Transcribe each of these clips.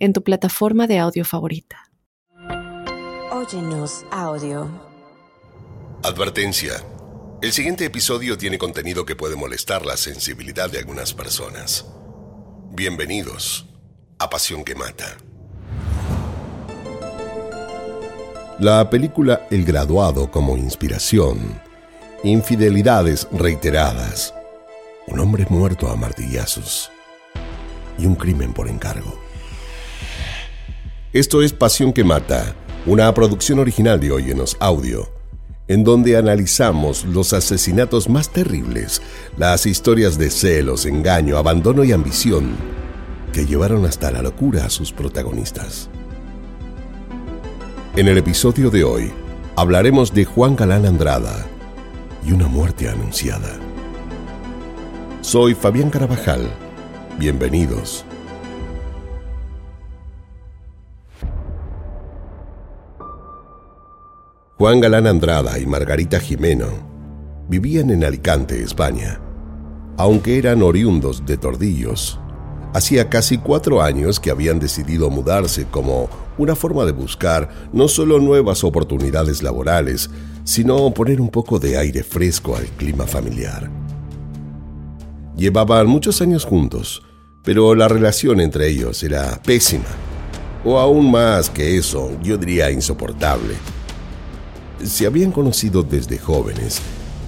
en tu plataforma de audio favorita. Óyenos audio. Advertencia. El siguiente episodio tiene contenido que puede molestar la sensibilidad de algunas personas. Bienvenidos a Pasión que Mata. La película El graduado como inspiración. Infidelidades reiteradas. Un hombre muerto a martillazos. Y un crimen por encargo. Esto es Pasión que Mata, una producción original de Óyenos Audio, en donde analizamos los asesinatos más terribles, las historias de celos, engaño, abandono y ambición que llevaron hasta la locura a sus protagonistas. En el episodio de hoy hablaremos de Juan Galán Andrada y una muerte anunciada. Soy Fabián Carabajal. Bienvenidos. Juan Galán Andrada y Margarita Jimeno vivían en Alicante, España. Aunque eran oriundos de Tordillos, hacía casi cuatro años que habían decidido mudarse como una forma de buscar no solo nuevas oportunidades laborales, sino poner un poco de aire fresco al clima familiar. Llevaban muchos años juntos, pero la relación entre ellos era pésima, o aún más que eso, yo diría insoportable se habían conocido desde jóvenes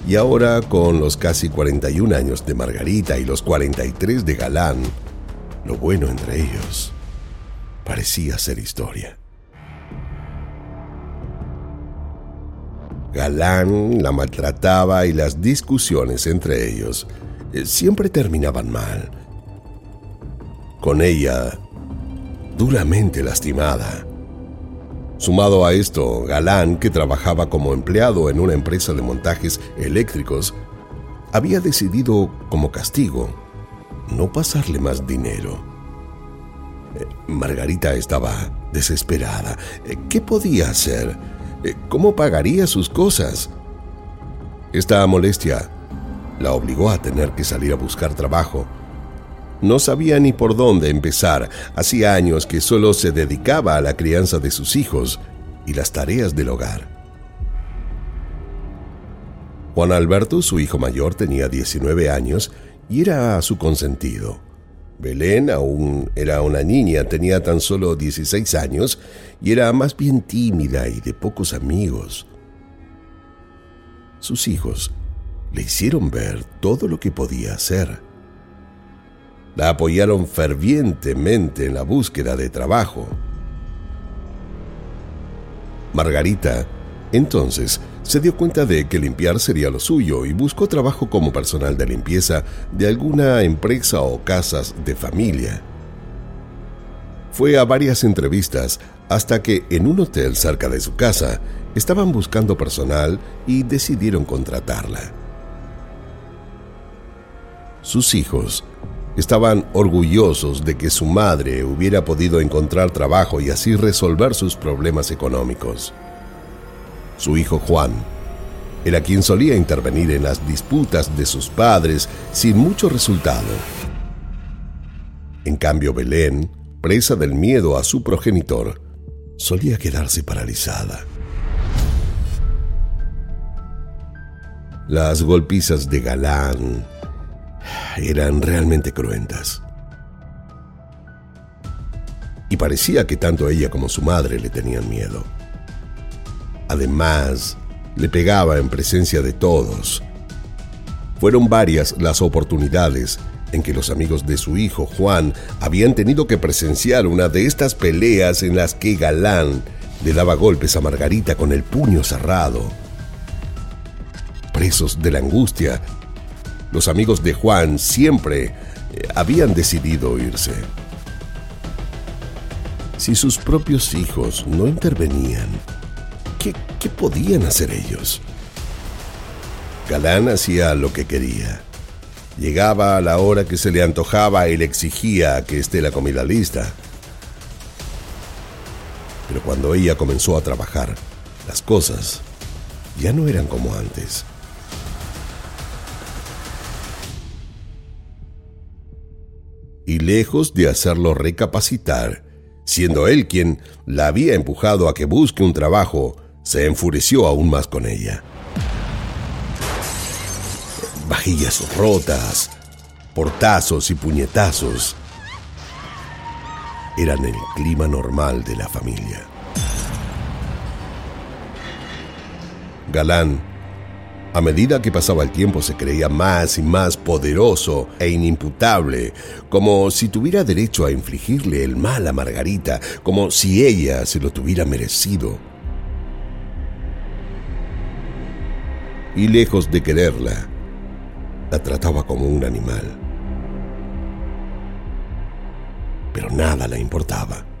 y ahora con los casi 41 años de Margarita y los 43 de Galán, lo bueno entre ellos parecía ser historia. Galán la maltrataba y las discusiones entre ellos eh, siempre terminaban mal. Con ella duramente lastimada Sumado a esto, Galán, que trabajaba como empleado en una empresa de montajes eléctricos, había decidido, como castigo, no pasarle más dinero. Eh, Margarita estaba desesperada. Eh, ¿Qué podía hacer? Eh, ¿Cómo pagaría sus cosas? Esta molestia la obligó a tener que salir a buscar trabajo no sabía ni por dónde empezar. Hacía años que solo se dedicaba a la crianza de sus hijos y las tareas del hogar. Juan Alberto, su hijo mayor, tenía 19 años y era su consentido. Belén aún era una niña, tenía tan solo 16 años y era más bien tímida y de pocos amigos. Sus hijos le hicieron ver todo lo que podía hacer la apoyaron fervientemente en la búsqueda de trabajo. Margarita, entonces, se dio cuenta de que limpiar sería lo suyo y buscó trabajo como personal de limpieza de alguna empresa o casas de familia. Fue a varias entrevistas hasta que en un hotel cerca de su casa estaban buscando personal y decidieron contratarla. Sus hijos Estaban orgullosos de que su madre hubiera podido encontrar trabajo y así resolver sus problemas económicos. Su hijo Juan era quien solía intervenir en las disputas de sus padres sin mucho resultado. En cambio, Belén, presa del miedo a su progenitor, solía quedarse paralizada. Las golpizas de Galán, eran realmente cruentas. Y parecía que tanto ella como su madre le tenían miedo. Además, le pegaba en presencia de todos. Fueron varias las oportunidades en que los amigos de su hijo Juan habían tenido que presenciar una de estas peleas en las que Galán le daba golpes a Margarita con el puño cerrado. Presos de la angustia, los amigos de Juan siempre eh, habían decidido irse. Si sus propios hijos no intervenían, ¿qué, qué podían hacer ellos? Galán hacía lo que quería. Llegaba a la hora que se le antojaba y le exigía que esté la comida lista. Pero cuando ella comenzó a trabajar, las cosas ya no eran como antes. Y lejos de hacerlo recapacitar, siendo él quien la había empujado a que busque un trabajo, se enfureció aún más con ella. Vajillas rotas, portazos y puñetazos eran el clima normal de la familia. Galán, a medida que pasaba el tiempo, se creía más y más poderoso e inimputable, como si tuviera derecho a infligirle el mal a Margarita, como si ella se lo tuviera merecido. Y lejos de quererla, la trataba como un animal. Pero nada le importaba.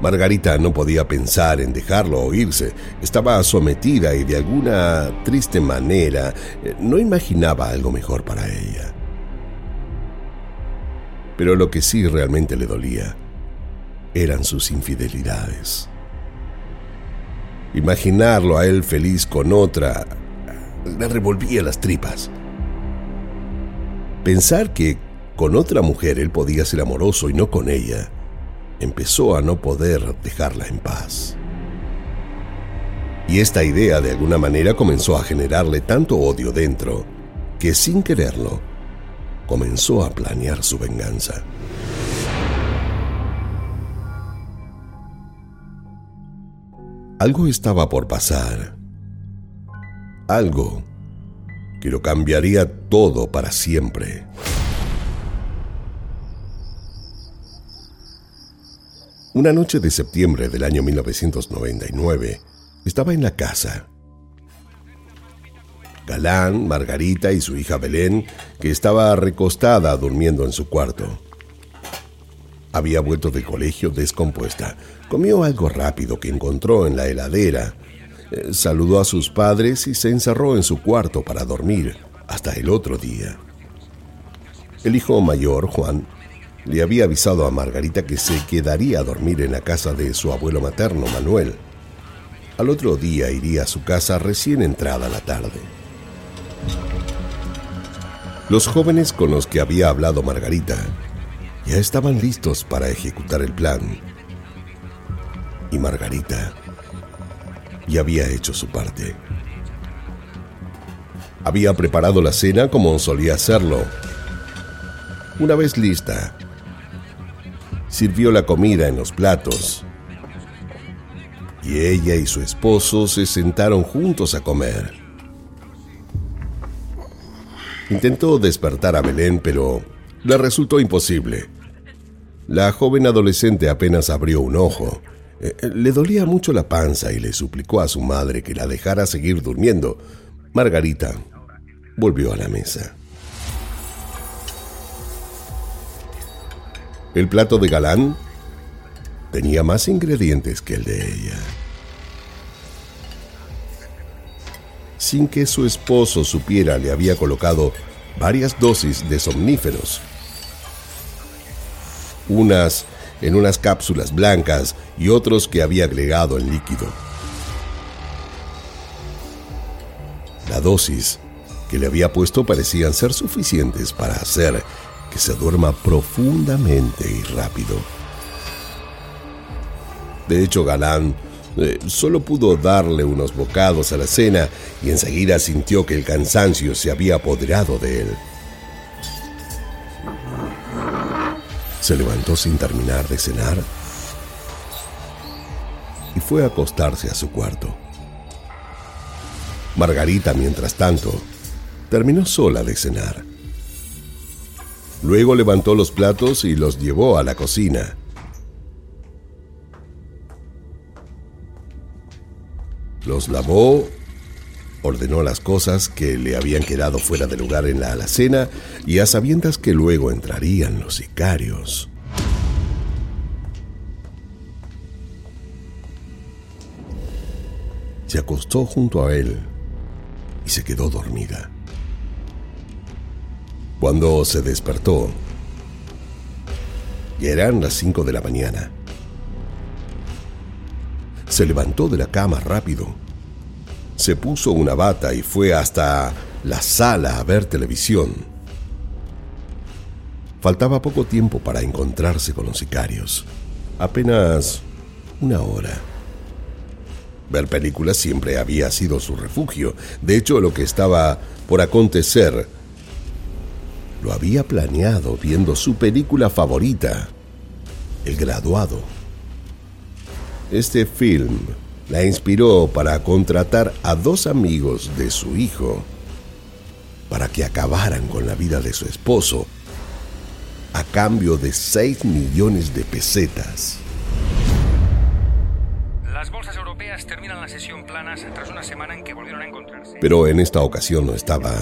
Margarita no podía pensar en dejarlo o irse. Estaba sometida y de alguna triste manera eh, no imaginaba algo mejor para ella. Pero lo que sí realmente le dolía eran sus infidelidades. Imaginarlo a él feliz con otra le revolvía las tripas. Pensar que con otra mujer él podía ser amoroso y no con ella empezó a no poder dejarla en paz. Y esta idea de alguna manera comenzó a generarle tanto odio dentro que sin quererlo comenzó a planear su venganza. Algo estaba por pasar. Algo que lo cambiaría todo para siempre. Una noche de septiembre del año 1999, estaba en la casa. Galán, Margarita y su hija Belén, que estaba recostada durmiendo en su cuarto. Había vuelto del colegio descompuesta. Comió algo rápido que encontró en la heladera. Eh, saludó a sus padres y se encerró en su cuarto para dormir hasta el otro día. El hijo mayor, Juan, le había avisado a Margarita que se quedaría a dormir en la casa de su abuelo materno, Manuel. Al otro día iría a su casa recién entrada la tarde. Los jóvenes con los que había hablado Margarita ya estaban listos para ejecutar el plan. Y Margarita ya había hecho su parte. Había preparado la cena como solía hacerlo. Una vez lista, sirvió la comida en los platos. Y ella y su esposo se sentaron juntos a comer. Intentó despertar a Belén, pero le resultó imposible. La joven adolescente apenas abrió un ojo. Eh, le dolía mucho la panza y le suplicó a su madre que la dejara seguir durmiendo. Margarita volvió a la mesa. El plato de Galán tenía más ingredientes que el de ella. Sin que su esposo supiera, le había colocado varias dosis de somníferos. Unas en unas cápsulas blancas y otros que había agregado en líquido. La dosis que le había puesto parecían ser suficientes para hacer se duerma profundamente y rápido. De hecho, Galán eh, solo pudo darle unos bocados a la cena y enseguida sintió que el cansancio se había apoderado de él. Se levantó sin terminar de cenar y fue a acostarse a su cuarto. Margarita, mientras tanto, terminó sola de cenar. Luego levantó los platos y los llevó a la cocina. Los lavó, ordenó las cosas que le habían quedado fuera de lugar en la alacena y a sabiendas que luego entrarían los sicarios. Se acostó junto a él y se quedó dormida. Cuando se despertó, ya eran las cinco de la mañana. Se levantó de la cama rápido, se puso una bata y fue hasta la sala a ver televisión. Faltaba poco tiempo para encontrarse con los sicarios, apenas una hora. Ver películas siempre había sido su refugio. De hecho, lo que estaba por acontecer lo había planeado viendo su película favorita, El Graduado. Este film la inspiró para contratar a dos amigos de su hijo para que acabaran con la vida de su esposo a cambio de 6 millones de pesetas. Las bolsas europeas terminan la sesión planas tras una semana en que volvieron a encontrarse. Pero en esta ocasión no estaba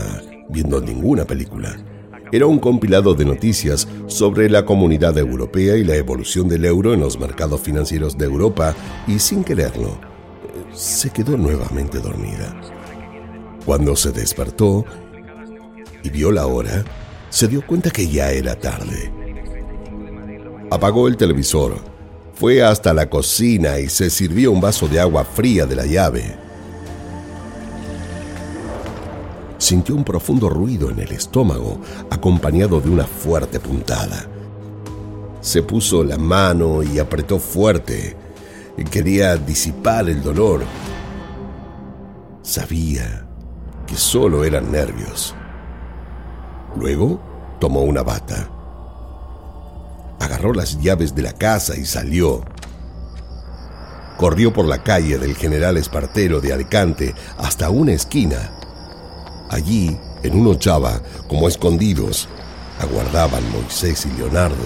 viendo ninguna película. Era un compilado de noticias sobre la comunidad europea y la evolución del euro en los mercados financieros de Europa y sin quererlo, se quedó nuevamente dormida. Cuando se despertó y vio la hora, se dio cuenta que ya era tarde. Apagó el televisor, fue hasta la cocina y se sirvió un vaso de agua fría de la llave. Sintió un profundo ruido en el estómago, acompañado de una fuerte puntada. Se puso la mano y apretó fuerte. Quería disipar el dolor. Sabía que solo eran nervios. Luego tomó una bata. Agarró las llaves de la casa y salió. Corrió por la calle del General Espartero de Alicante hasta una esquina. Allí, en un ochava, como escondidos, aguardaban Moisés y Leonardo,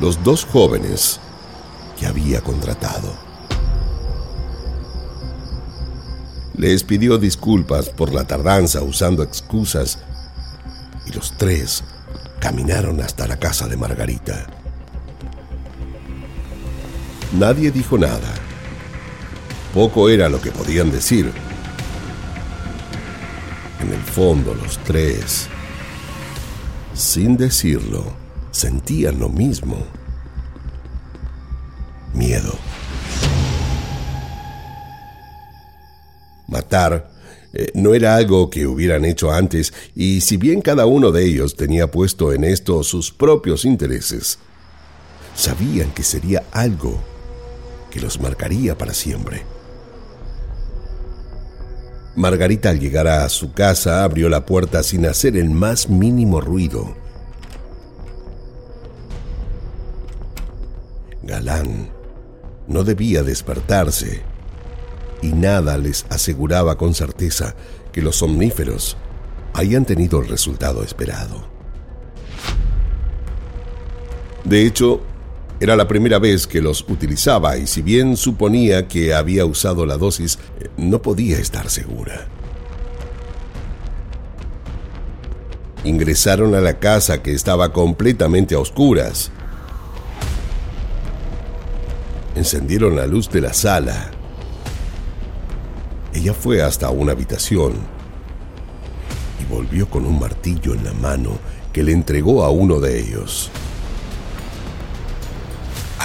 los dos jóvenes que había contratado. Les pidió disculpas por la tardanza usando excusas y los tres caminaron hasta la casa de Margarita. Nadie dijo nada. Poco era lo que podían decir. Fondo los tres, sin decirlo, sentían lo mismo. Miedo. Matar eh, no era algo que hubieran hecho antes y si bien cada uno de ellos tenía puesto en esto sus propios intereses, sabían que sería algo que los marcaría para siempre. Margarita al llegar a su casa abrió la puerta sin hacer el más mínimo ruido. Galán no debía despertarse y nada les aseguraba con certeza que los somníferos hayan tenido el resultado esperado. De hecho, era la primera vez que los utilizaba y si bien suponía que había usado la dosis, no podía estar segura. Ingresaron a la casa que estaba completamente a oscuras. Encendieron la luz de la sala ella fue hasta una habitación y volvió con un martillo en la mano que le entregó a uno de ellos.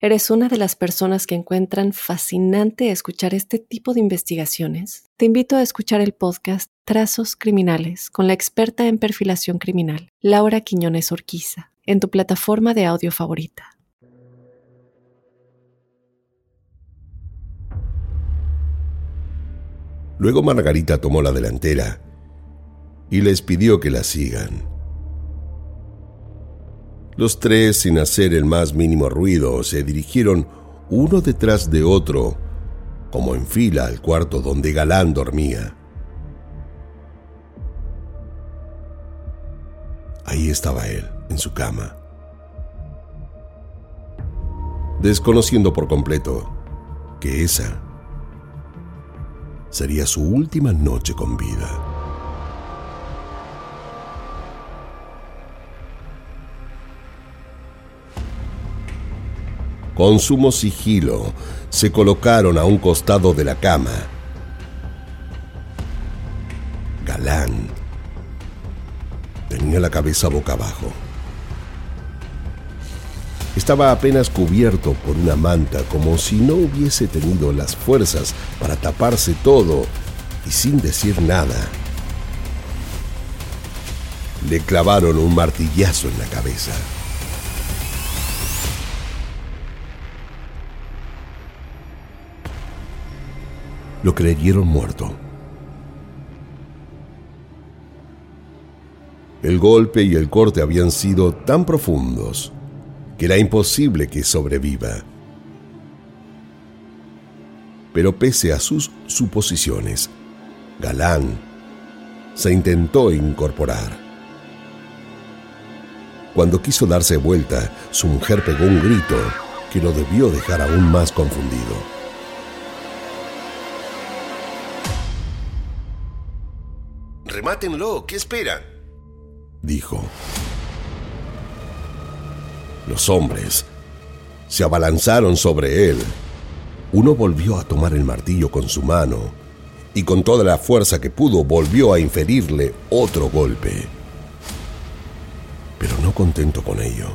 eres una de las personas que encuentran fascinante escuchar este tipo de investigaciones, te invito a escuchar el podcast Trazos Criminales con la experta en perfilación criminal, Laura Quiñones Orquiza, en tu plataforma de audio favorita. Luego Margarita tomó la delantera y les pidió que la sigan. Los tres, sin hacer el más mínimo ruido, se dirigieron uno detrás de otro, como en fila al cuarto donde Galán dormía. Ahí estaba él, en su cama, desconociendo por completo que esa sería su última noche con vida. Con sumo sigilo, se colocaron a un costado de la cama. Galán tenía la cabeza boca abajo. Estaba apenas cubierto por una manta como si no hubiese tenido las fuerzas para taparse todo y sin decir nada. Le clavaron un martillazo en la cabeza. Lo creyeron muerto. El golpe y el corte habían sido tan profundos que era imposible que sobreviva. Pero pese a sus suposiciones, Galán se intentó incorporar. Cuando quiso darse vuelta, su mujer pegó un grito que lo debió dejar aún más confundido. Remátenlo, ¿qué esperan? dijo. Los hombres se abalanzaron sobre él. Uno volvió a tomar el martillo con su mano y con toda la fuerza que pudo volvió a inferirle otro golpe. Pero no contento con ello,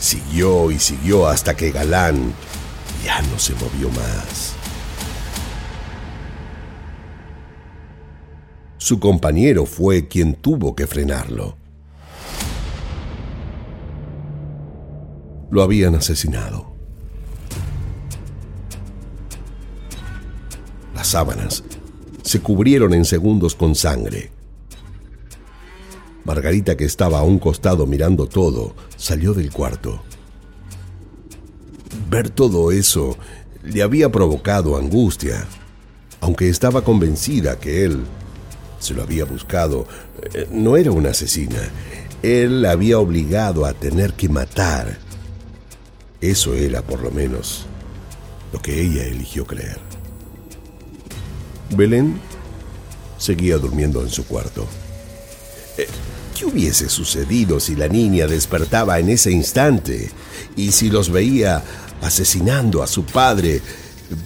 siguió y siguió hasta que Galán ya no se movió más. Su compañero fue quien tuvo que frenarlo. lo habían asesinado. Las sábanas se cubrieron en segundos con sangre. Margarita, que estaba a un costado mirando todo, salió del cuarto. Ver todo eso le había provocado angustia, aunque estaba convencida que él se lo había buscado. Eh, no era una asesina. Él la había obligado a tener que matar eso era, por lo menos, lo que ella eligió creer. Belén seguía durmiendo en su cuarto. Eh, ¿Qué hubiese sucedido si la niña despertaba en ese instante y si los veía asesinando a su padre?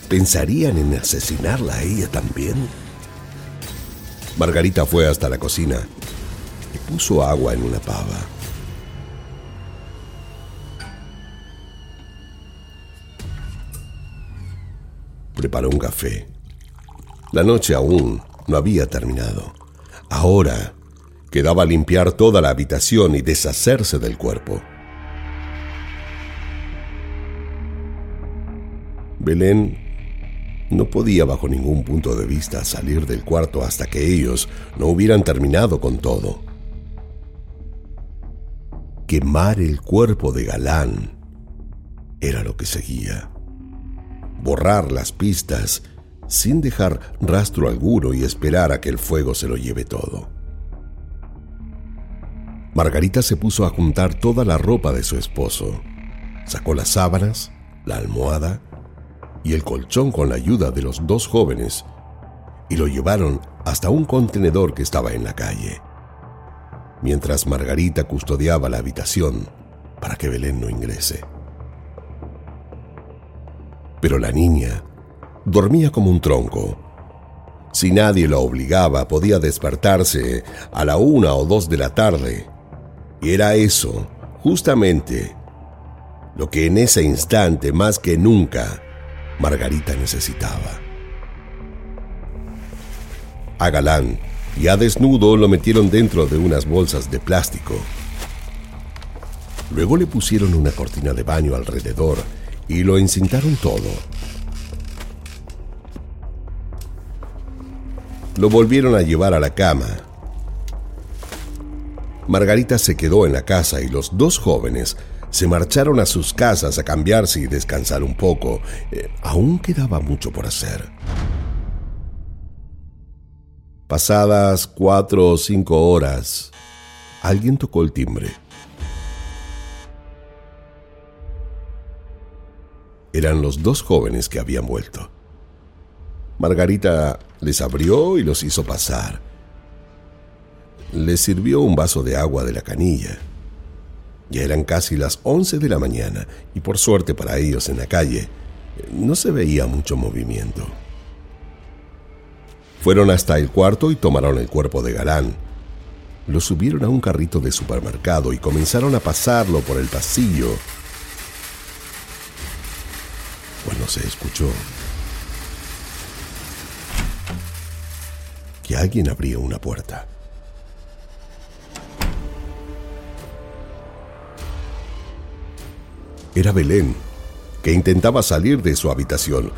¿Pensarían en asesinarla a ella también? Margarita fue hasta la cocina y puso agua en una pava. preparó un café. La noche aún no había terminado. Ahora quedaba limpiar toda la habitación y deshacerse del cuerpo. Belén no podía bajo ningún punto de vista salir del cuarto hasta que ellos no hubieran terminado con todo. Quemar el cuerpo de Galán era lo que seguía borrar las pistas sin dejar rastro alguno y esperar a que el fuego se lo lleve todo. Margarita se puso a juntar toda la ropa de su esposo. Sacó las sábanas, la almohada y el colchón con la ayuda de los dos jóvenes y lo llevaron hasta un contenedor que estaba en la calle. Mientras Margarita custodiaba la habitación para que Belén no ingrese. Pero la niña dormía como un tronco. Si nadie la obligaba, podía despertarse a la una o dos de la tarde. Y era eso, justamente, lo que en ese instante, más que nunca, Margarita necesitaba. A Galán, ya desnudo, lo metieron dentro de unas bolsas de plástico. Luego le pusieron una cortina de baño alrededor y lo encintaron todo. Lo volvieron a llevar a la cama. Margarita se quedó en la casa y los dos jóvenes se marcharon a sus casas a cambiarse y descansar un poco. Eh, aún quedaba mucho por hacer. Pasadas cuatro o cinco horas, alguien tocó el timbre. Eran los dos jóvenes que habían vuelto. Margarita les abrió y los hizo pasar. Les sirvió un vaso de agua de la canilla. Ya eran casi las once de la mañana y por suerte para ellos en la calle no se veía mucho movimiento. Fueron hasta el cuarto y tomaron el cuerpo de Galán. Lo subieron a un carrito de supermercado y comenzaron a pasarlo por el pasillo. Cuando se escuchó que alguien abría una puerta. Era Belén, que intentaba salir de su habitación.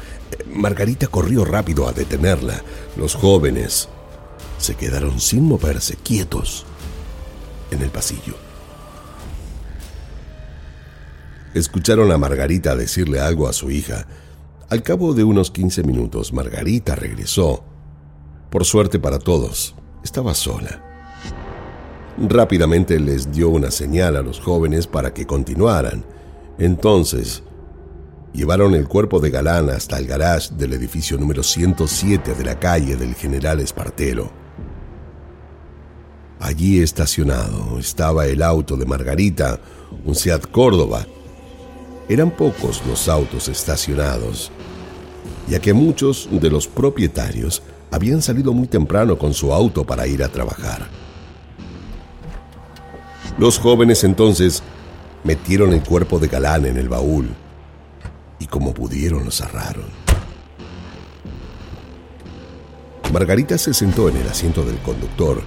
Margarita corrió rápido a detenerla. Los jóvenes se quedaron sin moverse, quietos, en el pasillo. Escucharon a Margarita decirle algo a su hija. Al cabo de unos 15 minutos, Margarita regresó. Por suerte para todos, estaba sola. Rápidamente les dio una señal a los jóvenes para que continuaran. Entonces, llevaron el cuerpo de Galán hasta el garage del edificio número 107 de la calle del General Espartero. Allí estacionado estaba el auto de Margarita, un Seat Córdoba. Eran pocos los autos estacionados, ya que muchos de los propietarios habían salido muy temprano con su auto para ir a trabajar. Los jóvenes entonces metieron el cuerpo de Galán en el baúl y como pudieron lo cerraron. Margarita se sentó en el asiento del conductor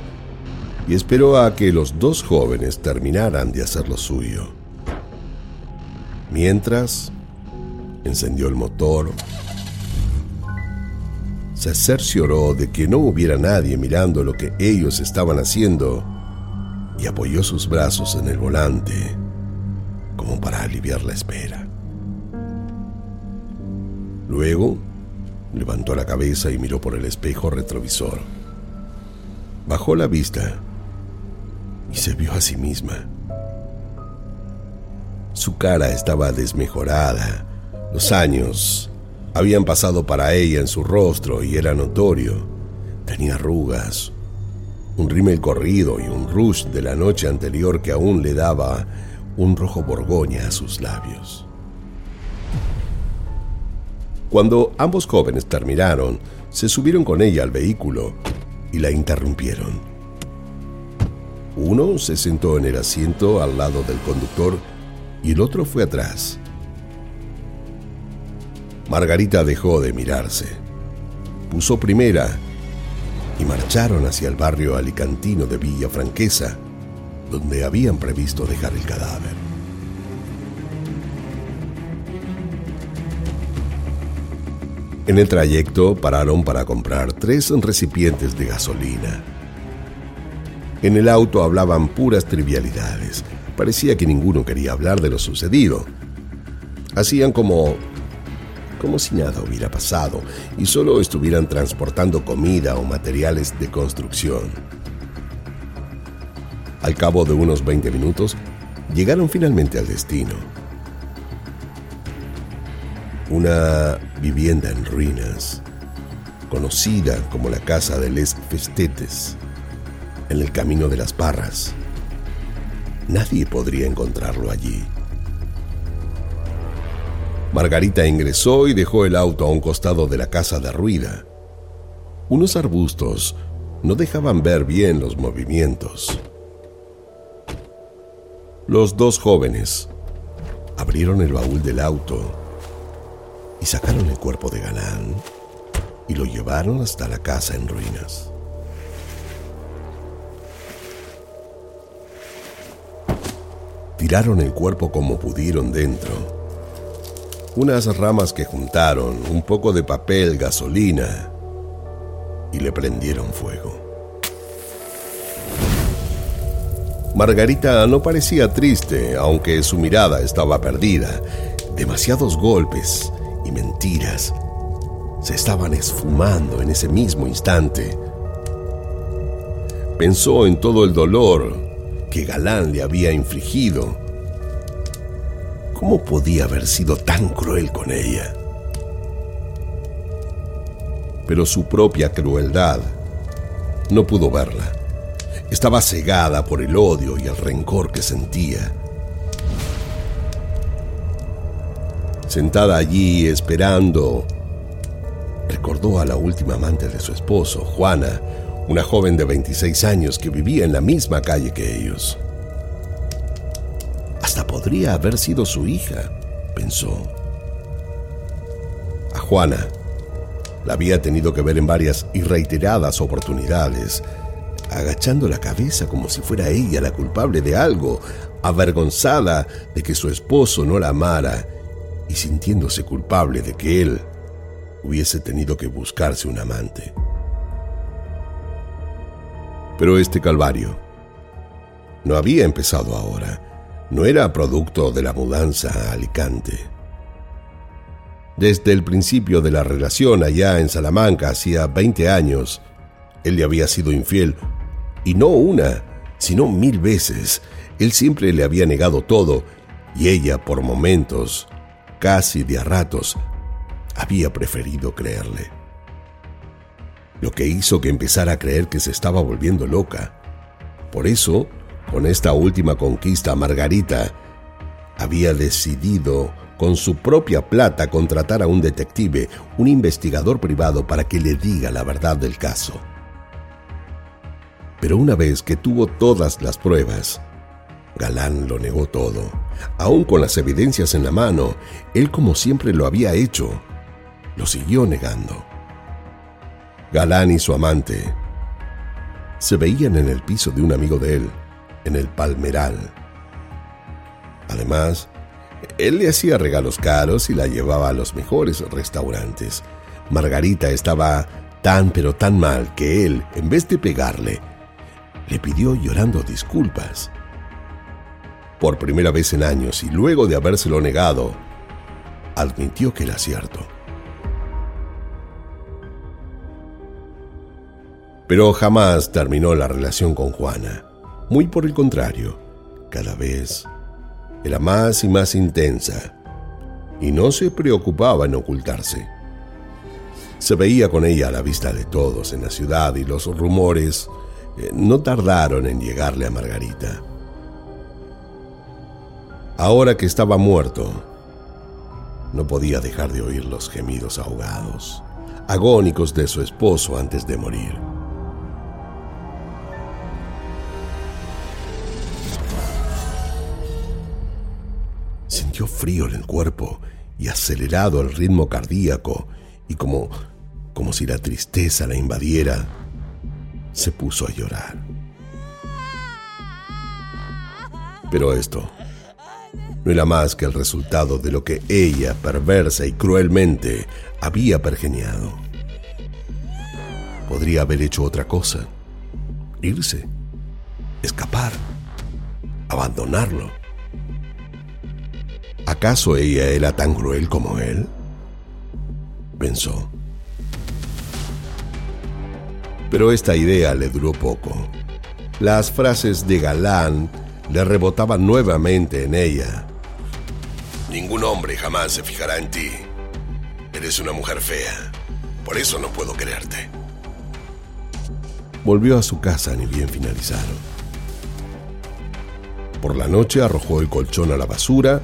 y esperó a que los dos jóvenes terminaran de hacer lo suyo. Mientras, encendió el motor, se cercioró de que no hubiera nadie mirando lo que ellos estaban haciendo y apoyó sus brazos en el volante como para aliviar la espera. Luego, levantó la cabeza y miró por el espejo retrovisor. Bajó la vista y se vio a sí misma. Su cara estaba desmejorada. Los años habían pasado para ella en su rostro y era notorio. Tenía arrugas, un rímel corrido y un rush de la noche anterior que aún le daba un rojo borgoña a sus labios. Cuando ambos jóvenes terminaron, se subieron con ella al vehículo y la interrumpieron. Uno se sentó en el asiento al lado del conductor y el otro fue atrás. Margarita dejó de mirarse. Puso primera y marcharon hacia el barrio alicantino de Villa Franquesa, donde habían previsto dejar el cadáver. En el trayecto pararon para comprar tres recipientes de gasolina. En el auto hablaban puras trivialidades. Parecía que ninguno quería hablar de lo sucedido. Hacían como como si nada hubiera pasado y solo estuvieran transportando comida o materiales de construcción. Al cabo de unos 20 minutos, llegaron finalmente al destino. Una vivienda en ruinas, conocida como la Casa de Les Festetes, en el Camino de las Parras. Nadie podría encontrarlo allí. Margarita ingresó y dejó el auto a un costado de la casa derruida. Unos arbustos no dejaban ver bien los movimientos. Los dos jóvenes abrieron el baúl del auto y sacaron el cuerpo de Galán y lo llevaron hasta la casa en ruinas. Tiraron el cuerpo como pudieron dentro. Unas ramas que juntaron, un poco de papel, gasolina y le prendieron fuego. Margarita no parecía triste, aunque su mirada estaba perdida. Demasiados golpes y mentiras se estaban esfumando en ese mismo instante. Pensó en todo el dolor que Galán le había infligido. ¿Cómo podía haber sido tan cruel con ella? Pero su propia crueldad no pudo verla. Estaba cegada por el odio y el rencor que sentía. Sentada allí esperando, recordó a la última amante de su esposo, Juana, una joven de 26 años que vivía en la misma calle que ellos. Hasta podría haber sido su hija, pensó. A Juana la había tenido que ver en varias y reiteradas oportunidades, agachando la cabeza como si fuera ella la culpable de algo, avergonzada de que su esposo no la amara y sintiéndose culpable de que él hubiese tenido que buscarse un amante. Pero este calvario no había empezado ahora, no era producto de la mudanza a Alicante. Desde el principio de la relación allá en Salamanca, hacía 20 años, él le había sido infiel, y no una, sino mil veces. Él siempre le había negado todo, y ella por momentos, casi de a ratos, había preferido creerle lo que hizo que empezara a creer que se estaba volviendo loca. Por eso, con esta última conquista, Margarita había decidido con su propia plata contratar a un detective, un investigador privado para que le diga la verdad del caso. Pero una vez que tuvo todas las pruebas, Galán lo negó todo, aún con las evidencias en la mano, él como siempre lo había hecho, lo siguió negando. Galán y su amante se veían en el piso de un amigo de él, en el Palmeral. Además, él le hacía regalos caros y la llevaba a los mejores restaurantes. Margarita estaba tan pero tan mal que él, en vez de pegarle, le pidió llorando disculpas. Por primera vez en años y luego de habérselo negado, admitió que era cierto. Pero jamás terminó la relación con Juana. Muy por el contrario, cada vez era más y más intensa y no se preocupaba en ocultarse. Se veía con ella a la vista de todos en la ciudad y los rumores no tardaron en llegarle a Margarita. Ahora que estaba muerto, no podía dejar de oír los gemidos ahogados, agónicos de su esposo antes de morir. Sintió frío en el cuerpo y acelerado el ritmo cardíaco y como, como si la tristeza la invadiera, se puso a llorar. Pero esto no era más que el resultado de lo que ella, perversa y cruelmente, había pergeniado. Podría haber hecho otra cosa, irse, escapar, abandonarlo ¿Acaso ella era tan cruel como él? Pensó. Pero esta idea le duró poco. Las frases de Galán le rebotaban nuevamente en ella. Ningún hombre jamás se fijará en ti. Eres una mujer fea. Por eso no puedo quererte. Volvió a su casa ni bien finalizaron. Por la noche arrojó el colchón a la basura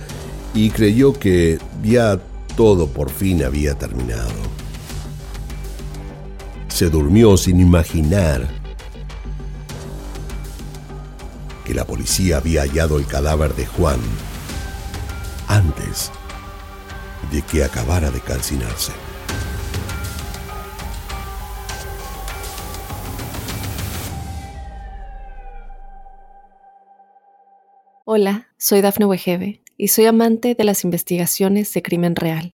y creyó que ya todo por fin había terminado. Se durmió sin imaginar que la policía había hallado el cadáver de Juan antes de que acabara de calcinarse. Hola, soy Dafne Wegebe y soy amante de las investigaciones de crimen real.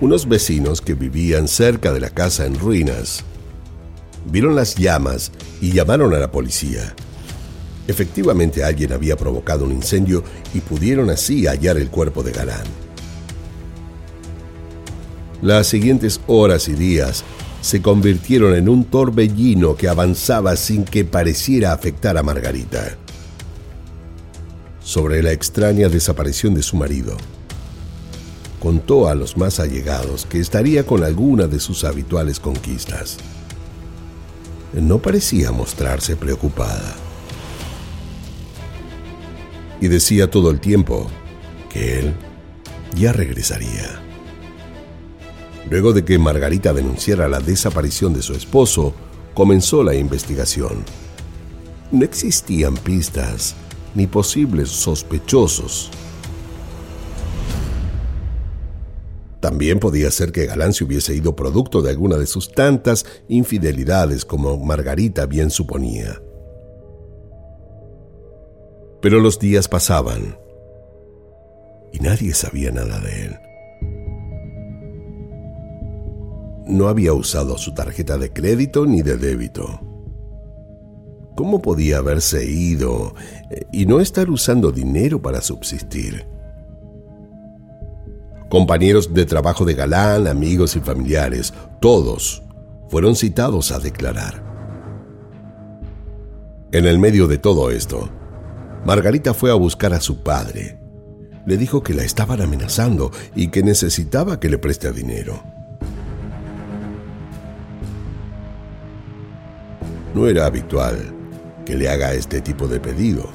Unos vecinos que vivían cerca de la casa en ruinas vieron las llamas y llamaron a la policía. Efectivamente alguien había provocado un incendio y pudieron así hallar el cuerpo de Galán. Las siguientes horas y días se convirtieron en un torbellino que avanzaba sin que pareciera afectar a Margarita. Sobre la extraña desaparición de su marido, contó a los más allegados que estaría con alguna de sus habituales conquistas. No parecía mostrarse preocupada y decía todo el tiempo que él ya regresaría. Luego de que Margarita denunciara la desaparición de su esposo, comenzó la investigación. No existían pistas ni posibles sospechosos. También podía ser que Galán se hubiese ido producto de alguna de sus tantas infidelidades como Margarita bien suponía. Pero los días pasaban y nadie sabía nada de él. No había usado su tarjeta de crédito ni de débito. ¿Cómo podía haberse ido eh, y no estar usando dinero para subsistir? Compañeros de trabajo de Galán, amigos y familiares, todos fueron citados a declarar. En el medio de todo esto, Margarita fue a buscar a su padre. Le dijo que la estaban amenazando y que necesitaba que le preste dinero. No era habitual que le haga este tipo de pedido.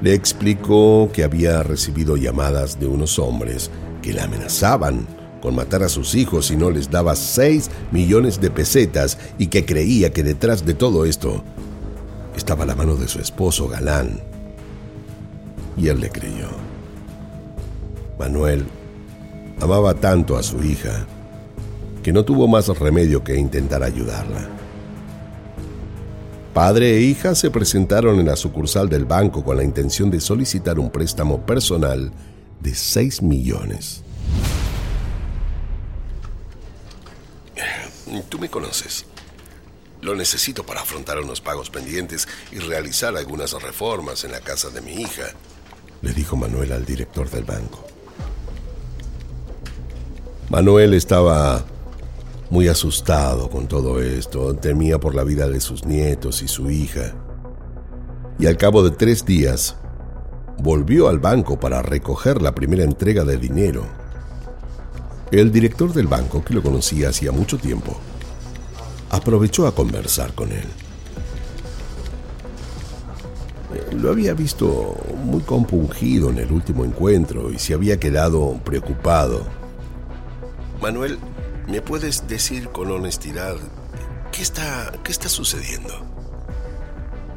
Le explicó que había recibido llamadas de unos hombres que la amenazaban con matar a sus hijos si no les daba 6 millones de pesetas y que creía que detrás de todo esto estaba la mano de su esposo Galán y él le creyó. Manuel amaba tanto a su hija que no tuvo más remedio que intentar ayudarla. Padre e hija se presentaron en la sucursal del banco con la intención de solicitar un préstamo personal de 6 millones. Tú me conoces. Lo necesito para afrontar unos pagos pendientes y realizar algunas reformas en la casa de mi hija le dijo Manuel al director del banco. Manuel estaba muy asustado con todo esto, temía por la vida de sus nietos y su hija. Y al cabo de tres días, volvió al banco para recoger la primera entrega de dinero. El director del banco, que lo conocía hacía mucho tiempo, aprovechó a conversar con él. Lo había visto muy compungido en el último encuentro y se había quedado preocupado. Manuel, ¿me puedes decir con honestidad qué está, qué está sucediendo?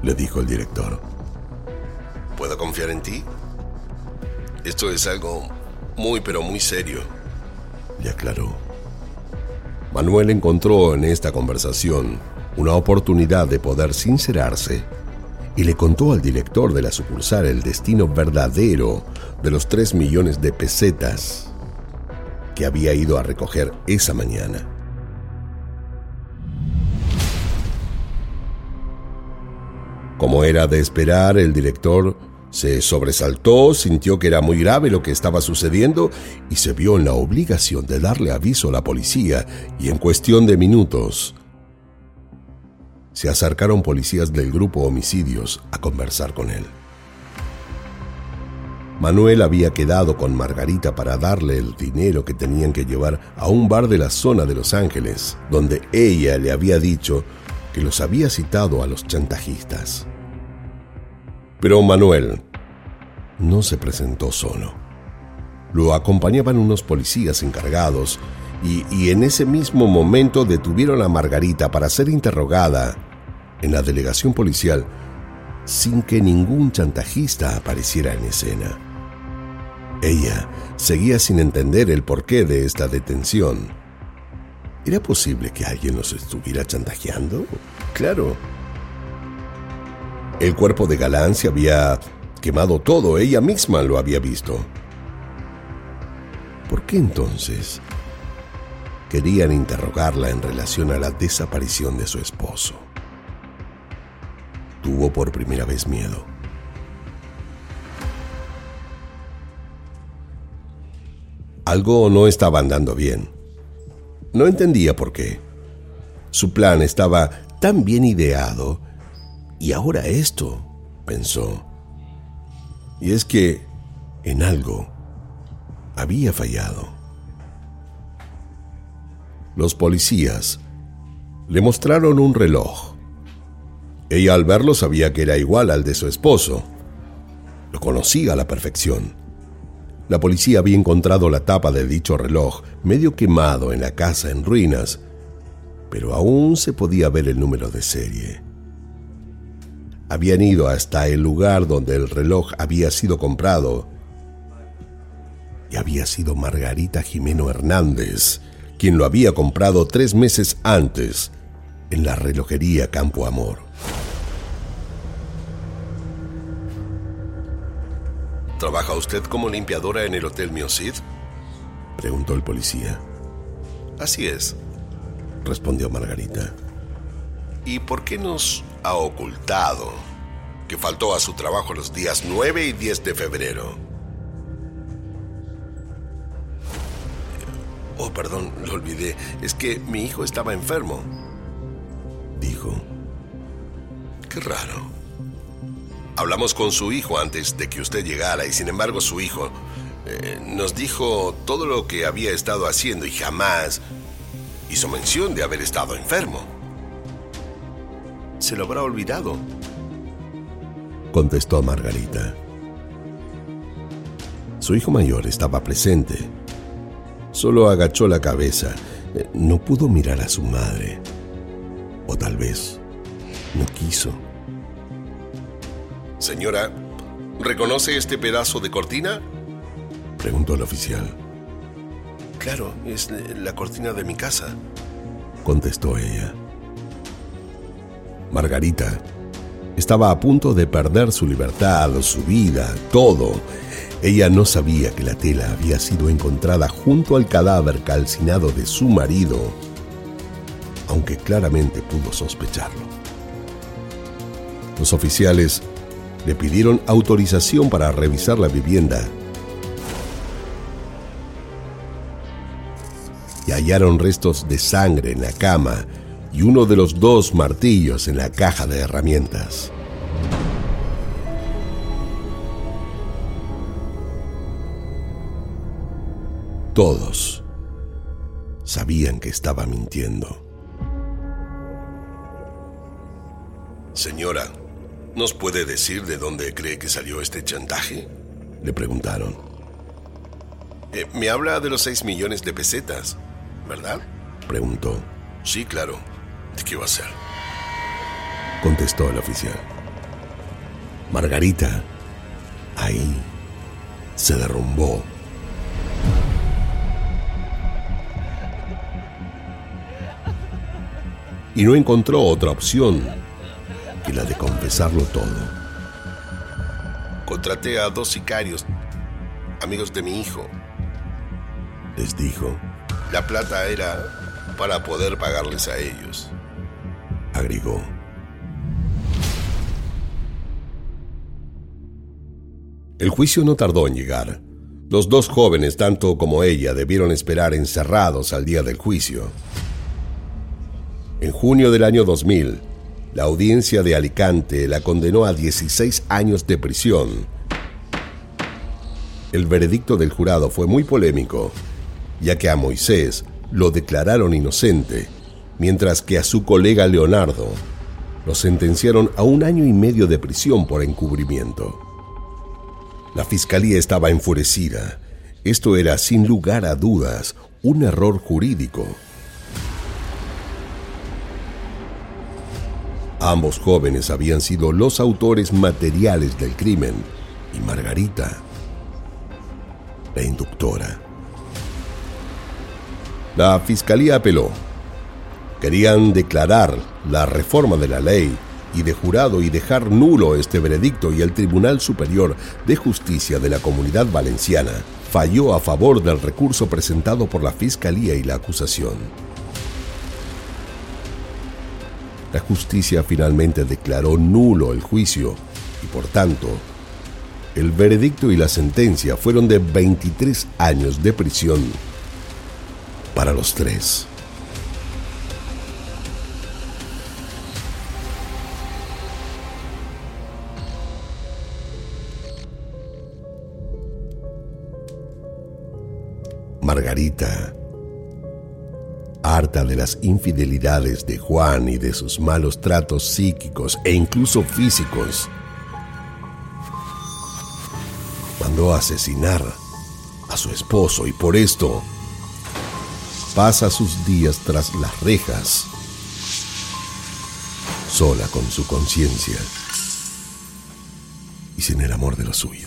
Le dijo el director. ¿Puedo confiar en ti? Esto es algo muy pero muy serio, le aclaró. Manuel encontró en esta conversación una oportunidad de poder sincerarse y le contó al director de la sucursal el destino verdadero de los tres millones de pesetas que había ido a recoger esa mañana. Como era de esperar, el director se sobresaltó, sintió que era muy grave lo que estaba sucediendo y se vio en la obligación de darle aviso a la policía y en cuestión de minutos se acercaron policías del grupo Homicidios a conversar con él. Manuel había quedado con Margarita para darle el dinero que tenían que llevar a un bar de la zona de Los Ángeles, donde ella le había dicho que los había citado a los chantajistas. Pero Manuel no se presentó solo. Lo acompañaban unos policías encargados y, y, en ese mismo momento detuvieron a Margarita para ser interrogada en la delegación policial sin que ningún chantajista apareciera en escena. Ella seguía sin entender el porqué de esta detención. ¿Era posible que alguien los estuviera chantajeando? Claro. El cuerpo de Galán se había quemado todo, ella misma lo había visto. ¿Por qué entonces querían interrogarla en relación a la desaparición de su esposo? Tuvo por primera vez miedo. Algo no estaba andando bien. No entendía por qué. Su plan estaba tan bien ideado y ahora esto, pensó. Y es que en algo había fallado. Los policías le mostraron un reloj. Ella al verlo sabía que era igual al de su esposo. Lo conocía a la perfección. La policía había encontrado la tapa de dicho reloj medio quemado en la casa en ruinas, pero aún se podía ver el número de serie. Habían ido hasta el lugar donde el reloj había sido comprado y había sido Margarita Jimeno Hernández quien lo había comprado tres meses antes en la relojería Campo Amor. ¿Trabaja usted como limpiadora en el Hotel Miosid? preguntó el policía. Así es, respondió Margarita. ¿Y por qué nos ha ocultado que faltó a su trabajo los días 9 y 10 de febrero? Oh, perdón, lo olvidé. Es que mi hijo estaba enfermo, dijo. Qué raro. Hablamos con su hijo antes de que usted llegara y sin embargo su hijo eh, nos dijo todo lo que había estado haciendo y jamás hizo mención de haber estado enfermo. Se lo habrá olvidado, contestó Margarita. Su hijo mayor estaba presente. Solo agachó la cabeza. Eh, no pudo mirar a su madre. O tal vez no quiso. Señora, ¿reconoce este pedazo de cortina? Preguntó el oficial. Claro, es la cortina de mi casa, contestó ella. Margarita estaba a punto de perder su libertad, su vida, todo. Ella no sabía que la tela había sido encontrada junto al cadáver calcinado de su marido, aunque claramente pudo sospecharlo. Los oficiales le pidieron autorización para revisar la vivienda y hallaron restos de sangre en la cama y uno de los dos martillos en la caja de herramientas. Todos sabían que estaba mintiendo. Señora, ¿Nos puede decir de dónde cree que salió este chantaje? Le preguntaron. Eh, me habla de los 6 millones de pesetas, ¿verdad? Preguntó. Sí, claro. ¿De qué va a ser? Contestó el oficial. Margarita, ahí, se derrumbó. Y no encontró otra opción y la de confesarlo todo. Contraté a dos sicarios, amigos de mi hijo. Les dijo, la plata era para poder pagarles a ellos. Agregó. El juicio no tardó en llegar. Los dos jóvenes, tanto como ella, debieron esperar encerrados al día del juicio. En junio del año 2000, la audiencia de Alicante la condenó a 16 años de prisión. El veredicto del jurado fue muy polémico, ya que a Moisés lo declararon inocente, mientras que a su colega Leonardo lo sentenciaron a un año y medio de prisión por encubrimiento. La fiscalía estaba enfurecida. Esto era, sin lugar a dudas, un error jurídico. Ambos jóvenes habían sido los autores materiales del crimen y Margarita, la inductora. La fiscalía apeló. Querían declarar la reforma de la ley y de jurado y dejar nulo este veredicto y el Tribunal Superior de Justicia de la Comunidad Valenciana falló a favor del recurso presentado por la Fiscalía y la acusación. La justicia finalmente declaró nulo el juicio y por tanto, el veredicto y la sentencia fueron de 23 años de prisión para los tres. Margarita, harta de las infidelidades de Juan y de sus malos tratos psíquicos e incluso físicos, mandó a asesinar a su esposo y por esto pasa sus días tras las rejas, sola con su conciencia y sin el amor de los suyos.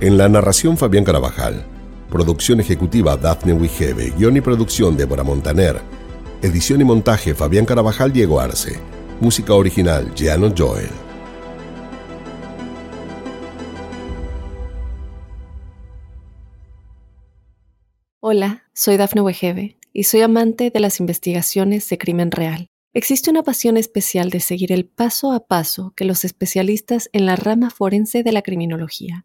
En la narración Fabián Carabajal, producción ejecutiva Daphne Wigebe, guion y producción Débora Montaner, edición y montaje Fabián Carabajal Diego Arce, música original Giano Joel. Hola, soy Dafne Wegebe y soy amante de las investigaciones de crimen real. Existe una pasión especial de seguir el paso a paso que los especialistas en la rama forense de la criminología